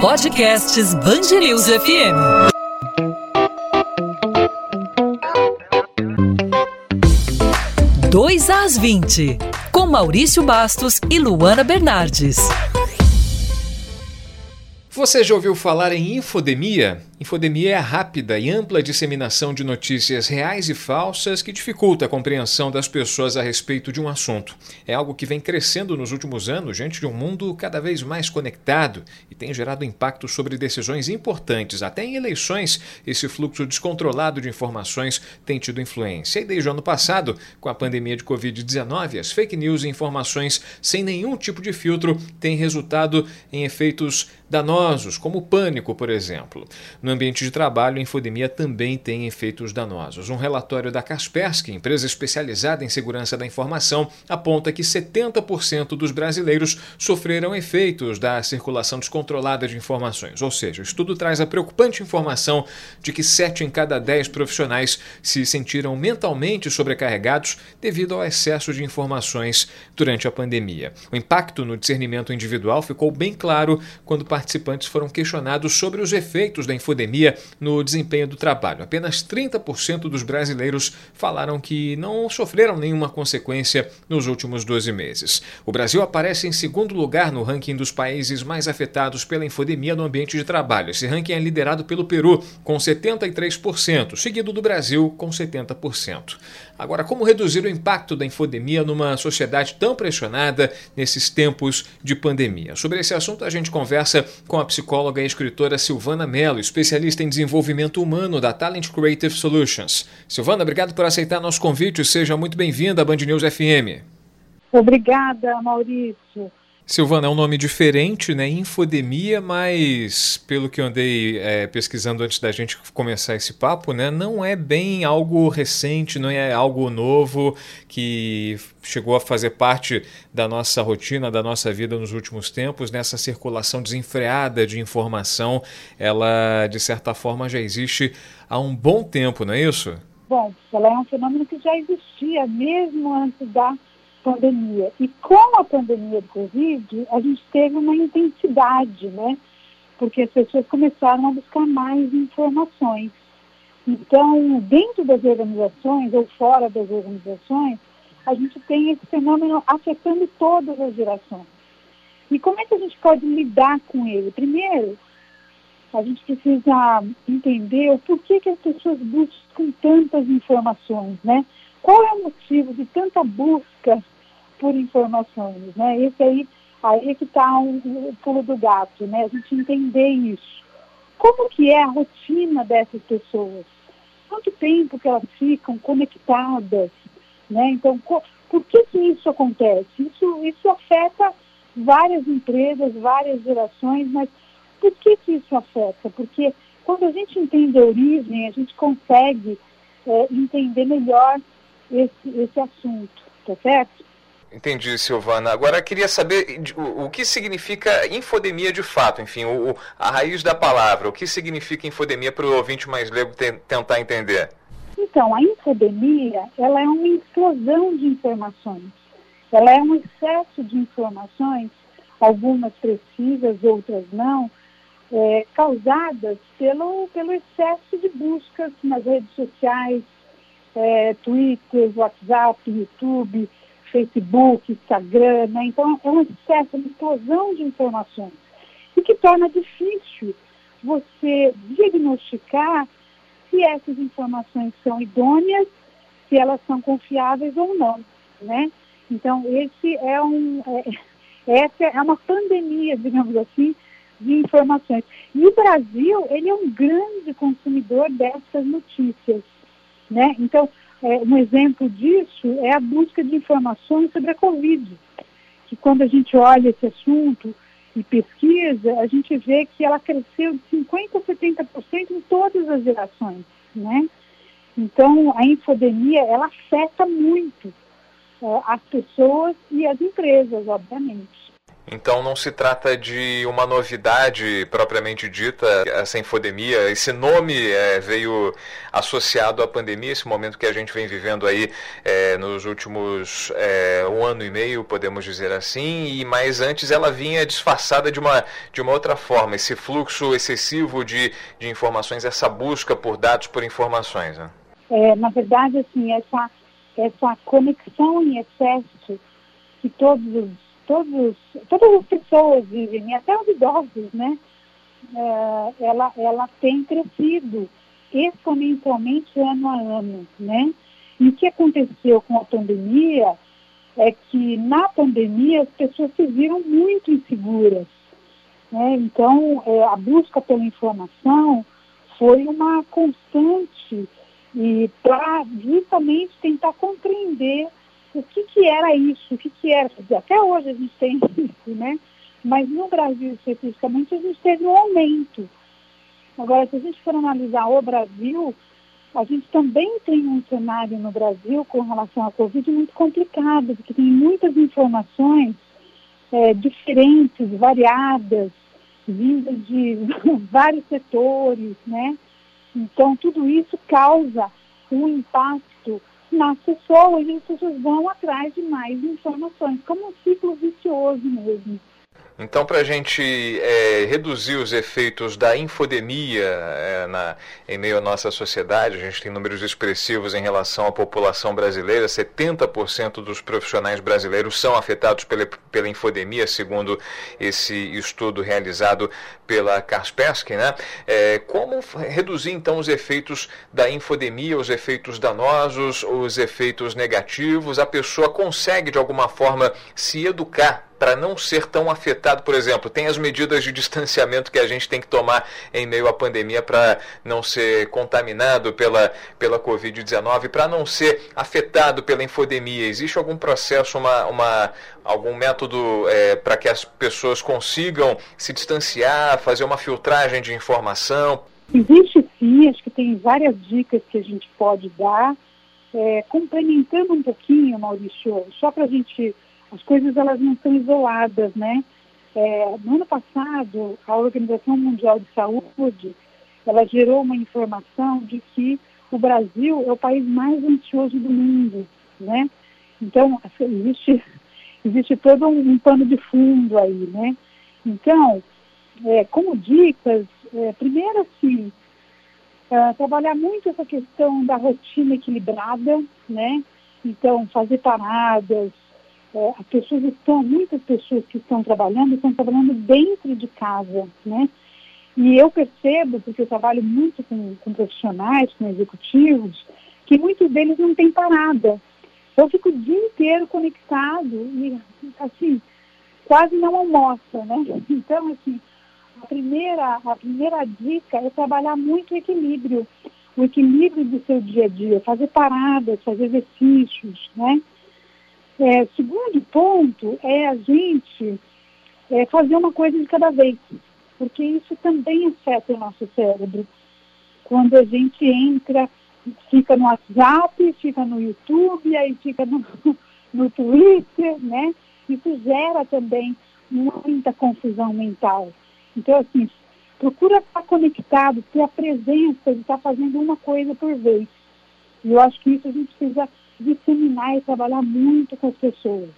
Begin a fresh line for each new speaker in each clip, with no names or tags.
Podcasts Bangerils FM. Dois às 20, com Maurício Bastos e Luana Bernardes.
Você já ouviu falar em infodemia? Infodemia é a rápida e ampla disseminação de notícias reais e falsas que dificulta a compreensão das pessoas a respeito de um assunto. É algo que vem crescendo nos últimos anos diante de um mundo cada vez mais conectado e tem gerado impacto sobre decisões importantes. Até em eleições, esse fluxo descontrolado de informações tem tido influência. E desde o ano passado, com a pandemia de Covid-19, as fake news e informações sem nenhum tipo de filtro têm resultado em efeitos danosos, como o pânico, por exemplo. No no ambiente de trabalho, a infodemia também tem efeitos danosos. Um relatório da Kaspersky, empresa especializada em segurança da informação, aponta que 70% dos brasileiros sofreram efeitos da circulação descontrolada de informações. Ou seja, o estudo traz a preocupante informação de que 7 em cada 10 profissionais se sentiram mentalmente sobrecarregados devido ao excesso de informações durante a pandemia. O impacto no discernimento individual ficou bem claro quando participantes foram questionados sobre os efeitos da infodemia pandemia no desempenho do trabalho. Apenas 30% dos brasileiros falaram que não sofreram nenhuma consequência nos últimos 12 meses. O Brasil aparece em segundo lugar no ranking dos países mais afetados pela infodemia no ambiente de trabalho. Esse ranking é liderado pelo Peru, com 73%, seguido do Brasil, com 70%. Agora, como reduzir o impacto da infodemia numa sociedade tão pressionada nesses tempos de pandemia? Sobre esse assunto, a gente conversa com a psicóloga e escritora Silvana Mello, especialista especialista em desenvolvimento humano da Talent Creative Solutions. Silvana, obrigado por aceitar nosso convite. Seja muito bem-vinda à Band News FM.
Obrigada, Maurício.
Silvana, é um nome diferente, né? Infodemia, mas pelo que eu andei é, pesquisando antes da gente começar esse papo, né? Não é bem algo recente, não é algo novo que chegou a fazer parte da nossa rotina, da nossa vida nos últimos tempos. Nessa circulação desenfreada de informação, ela de certa forma já existe há um bom tempo, não é isso?
Bom, ela é um fenômeno que já existia mesmo antes da pandemia. E com a pandemia do Covid, a gente teve uma intensidade, né? Porque as pessoas começaram a buscar mais informações. Então, dentro das organizações ou fora das organizações, a gente tem esse fenômeno afetando todas as gerações. E como é que a gente pode lidar com ele? Primeiro, a gente precisa entender o porquê que as pessoas buscam tantas informações, né? Qual é o motivo de tanta busca por informações, né? Esse aí, aí é que está o um, um pulo do gato, né? A gente entender isso. Como que é a rotina dessas pessoas? Quanto tempo que elas ficam conectadas, né? Então, por que que isso acontece? Isso, isso afeta várias empresas, várias gerações, mas por que que isso afeta? Porque quando a gente entende a origem, a gente consegue é, entender melhor esse, esse assunto, tá certo?
Entendi, Silvana. Agora queria saber o, que significa infodemia de fato, enfim, o, a raiz da palavra. O que significa infodemia para o ouvinte mais leigo te, tentar entender?
Então, a infodemia, ela é uma explosão de informações. Ela é um excesso de informações, algumas precisas, outras não, é, causadas pelo, pelo excesso de buscas nas redes sociais, é, Twitter, WhatsApp, YouTube, Facebook, Instagram, né? Então é um excesso, uma explosão de informações e que torna difícil você diagnosticar se essas informações são idôneas, se elas são confiáveis ou não, né? Então esse é um, é, essa é uma pandemia, digamos assim, de informações. E o Brasil, ele é um grande consumidor dessas notícias, né? Então, é, um exemplo disso é a busca de informações sobre a Covid, que quando a gente olha esse assunto e pesquisa, a gente vê que ela cresceu de 50% a 70% em todas as gerações, né? Então, a infodemia, ela afeta muito é, as pessoas e as empresas, obviamente.
Então não se trata de uma novidade propriamente dita, essa infodemia. Esse nome é, veio associado à pandemia, esse momento que a gente vem vivendo aí é, nos últimos é, um ano e meio, podemos dizer assim, e mais antes ela vinha disfarçada de uma, de uma outra forma, esse fluxo excessivo de, de informações, essa busca por dados, por informações. Né?
É, na verdade, assim, essa, essa conexão em excesso que todos os todos, todas as pessoas vivem, até os idosos, né? É, ela, ela tem crescido exponencialmente ano a ano, né? E o que aconteceu com a pandemia é que na pandemia as pessoas se viram muito inseguras, né? Então é, a busca pela informação foi uma constante e para justamente tentar compreender o que, que era isso, o que, que era. Até hoje a gente tem isso, né? Mas no Brasil especificamente a gente teve um aumento. Agora, se a gente for analisar o Brasil, a gente também tem um cenário no Brasil com relação à Covid muito complicado, porque tem muitas informações é, diferentes, variadas, vindas de vários setores, né? Então, tudo isso causa um impacto nas pessoas e as pessoas vão atrás de mais informações, como um ciclo vicioso mesmo.
Então, para a gente é, reduzir os efeitos da infodemia é, na, em meio à nossa sociedade, a gente tem números expressivos em relação à população brasileira. 70% dos profissionais brasileiros são afetados pela, pela infodemia, segundo esse estudo realizado pela Kaspersky. Né? É, como reduzir, então, os efeitos da infodemia, os efeitos danosos, os efeitos negativos? A pessoa consegue, de alguma forma, se educar para não ser tão afetado, por exemplo, tem as medidas de distanciamento que a gente tem que tomar em meio à pandemia para não ser contaminado pela, pela Covid-19, para não ser afetado pela infodemia. Existe algum processo, uma, uma, algum método é, para que as pessoas consigam se distanciar, fazer uma filtragem de informação?
Existe sim, acho que tem várias dicas que a gente pode dar. É, complementando um pouquinho, Maurício, só para a gente as coisas elas não são isoladas, né? É, no ano passado, a Organização Mundial de Saúde, ela gerou uma informação de que o Brasil é o país mais ansioso do mundo, né? Então, existe, existe todo um, um pano de fundo aí, né? Então, é, como dicas, é, primeiro assim, é, trabalhar muito essa questão da rotina equilibrada, né? Então, fazer paradas, é, as pessoas estão, muitas pessoas que estão trabalhando, estão trabalhando dentro de casa, né? E eu percebo, porque eu trabalho muito com, com profissionais, com executivos, que muitos deles não têm parada. Eu fico o dia inteiro conectado e, assim, quase não almoça, né? Então, assim, a primeira, a primeira dica é trabalhar muito o equilíbrio, o equilíbrio do seu dia a dia, fazer paradas, fazer exercícios, né? É, segundo ponto é a gente é, fazer uma coisa de cada vez, porque isso também afeta o nosso cérebro. Quando a gente entra, fica no WhatsApp, fica no YouTube, aí fica no, no Twitter, né? Isso gera também muita confusão mental. Então, assim, procura estar conectado, ter a presença de estar fazendo uma coisa por vez. E eu acho que isso a gente precisa disseminar e trabalhar muito com as pessoas.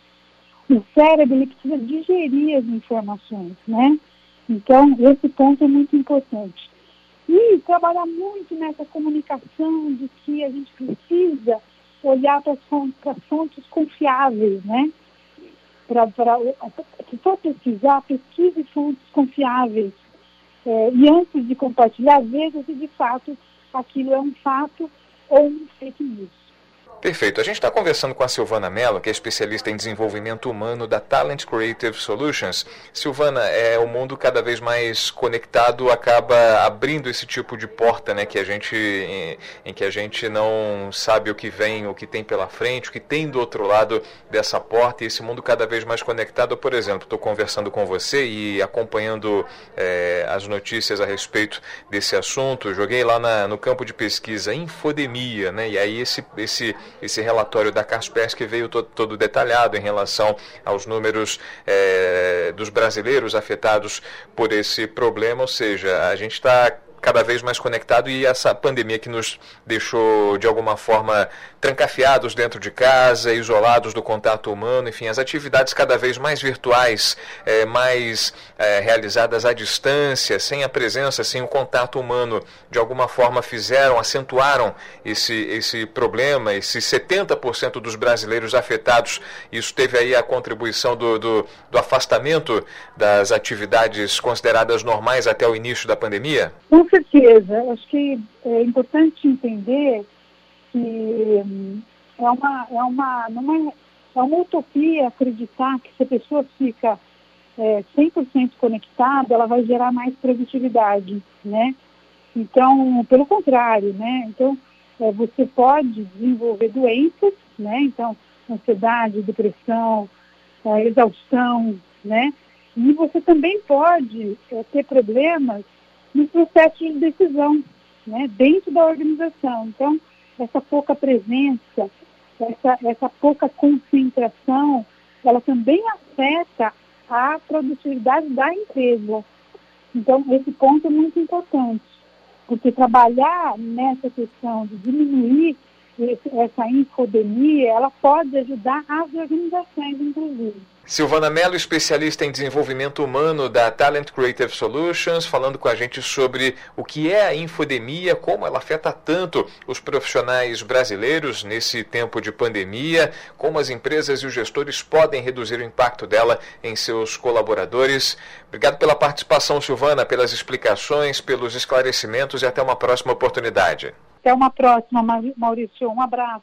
O cérebro ele precisa digerir as informações, né? Então, esse ponto é muito importante. E trabalhar muito nessa comunicação de que a gente precisa olhar para as fontes, confiáveis, né? Para, se for pesquisar, pesquise fontes confiáveis. É, e antes de compartilhar, veja se de fato aquilo é um fato ou um fake news.
Perfeito. A gente está conversando com a Silvana Mello, que é especialista em desenvolvimento humano da Talent Creative Solutions. Silvana, é o mundo cada vez mais conectado acaba abrindo esse tipo de porta, né, que a gente em, em, que a gente não sabe o que vem, o que tem pela frente, o que tem do outro lado dessa porta. E esse mundo cada vez mais conectado. Por exemplo, estou conversando com você e acompanhando é, as notícias a respeito desse assunto. Joguei lá na, no campo de pesquisa infodemia, né? E aí esse esse esse relatório da Kaspersky veio todo, todo detalhado em relação aos números é, dos brasileiros afetados por esse problema, ou seja, a gente está cada vez mais conectado e essa pandemia que nos deixou de alguma forma trancafiados dentro de casa, isolados do contato humano, enfim, as atividades cada vez mais virtuais, é, mais é, realizadas à distância, sem a presença, sem o contato humano, de alguma forma fizeram, acentuaram esse, esse problema, esses 70% dos brasileiros afetados, isso teve aí a contribuição do, do, do afastamento das atividades consideradas normais até o início da pandemia?
Certeza. Acho que é importante entender que hum, é uma, é uma, não é, é uma utopia acreditar que se a pessoa fica é, 100% conectada, ela vai gerar mais produtividade, né? Então, pelo contrário, né? Então, é, você pode desenvolver doenças, né? Então, ansiedade, depressão, é, exaustão, né? E você também pode é, ter problemas no processo de decisão, né, dentro da organização. Então, essa pouca presença, essa, essa pouca concentração, ela também afeta a produtividade da empresa. Então, esse ponto é muito importante, porque trabalhar nessa questão de diminuir esse, essa infodemia, ela pode ajudar as organizações, inclusive.
Silvana Mello, especialista em desenvolvimento humano da Talent Creative Solutions, falando com a gente sobre o que é a infodemia, como ela afeta tanto os profissionais brasileiros nesse tempo de pandemia, como as empresas e os gestores podem reduzir o impacto dela em seus colaboradores. Obrigado pela participação, Silvana, pelas explicações, pelos esclarecimentos e até uma próxima oportunidade.
Até uma próxima, Maurício. Um abraço.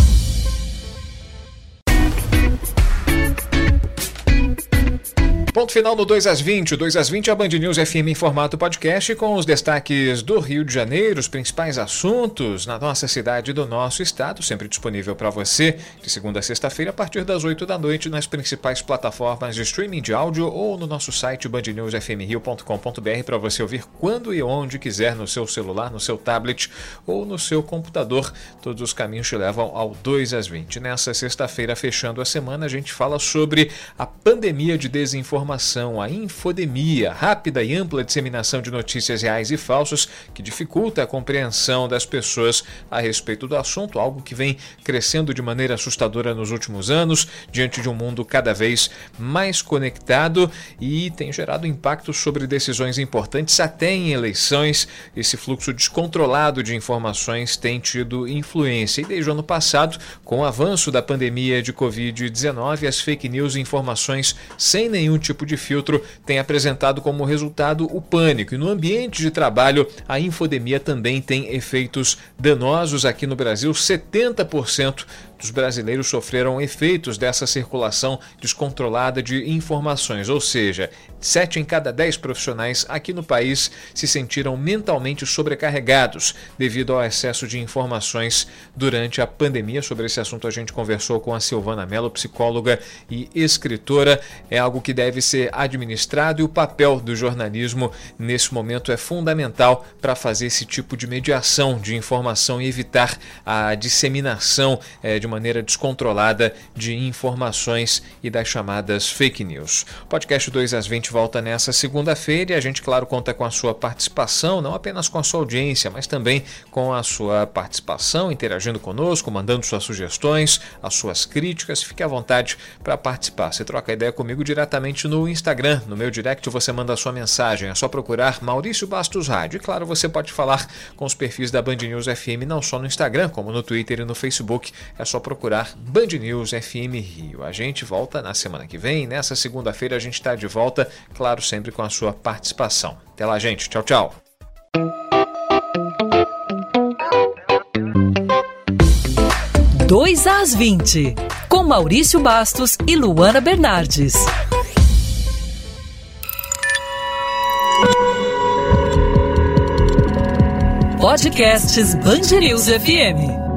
Ponto final no 2 às 20. O 2 às 20 é a Band News FM em formato podcast com os destaques do Rio de Janeiro, os principais assuntos na nossa cidade e do nosso estado, sempre disponível para você de segunda a sexta-feira a partir das 8 da noite nas principais plataformas de streaming de áudio ou no nosso site bandnewsfmrio.com.br para você ouvir quando e onde quiser no seu celular, no seu tablet ou no seu computador. Todos os caminhos te levam ao 2 às 20. Nessa sexta-feira, fechando a semana, a gente fala sobre a pandemia de desinformação a infodemia, rápida e ampla disseminação de notícias reais e falsas que dificulta a compreensão das pessoas a respeito do assunto, algo que vem crescendo de maneira assustadora nos últimos anos, diante de um mundo cada vez mais conectado e tem gerado impactos sobre decisões importantes até em eleições. Esse fluxo descontrolado de informações tem tido influência e desde o ano passado, com o avanço da pandemia de Covid-19, as fake news e informações sem nenhum tipo tipo de filtro tem apresentado como resultado o pânico. E no ambiente de trabalho, a infodemia também tem efeitos danosos aqui no Brasil. 70% dos brasileiros sofreram efeitos dessa circulação descontrolada de informações, ou seja, sete em cada dez profissionais aqui no país se sentiram mentalmente sobrecarregados devido ao excesso de informações durante a pandemia. Sobre esse assunto, a gente conversou com a Silvana Mello, psicóloga e escritora. É algo que deve ser administrado e o papel do jornalismo nesse momento é fundamental para fazer esse tipo de mediação de informação e evitar a disseminação é, de maneira descontrolada de informações e das chamadas fake news. O podcast 2 às 20 volta nessa segunda-feira e a gente, claro, conta com a sua participação, não apenas com a sua audiência, mas também com a sua participação, interagindo conosco, mandando suas sugestões, as suas críticas. Fique à vontade para participar. Você troca ideia comigo diretamente no Instagram. No meu direct você manda sua mensagem. É só procurar Maurício Bastos Rádio. E claro, você pode falar com os perfis da Band News FM não só no Instagram, como no Twitter e no Facebook. É só procurar Band News FM Rio. A gente volta na semana que vem. Nessa segunda-feira a gente está de volta, claro, sempre com a sua participação. Até lá, gente. Tchau, tchau.
Dois às 20, com Maurício Bastos e Luana Bernardes. Podcasts Band News FM.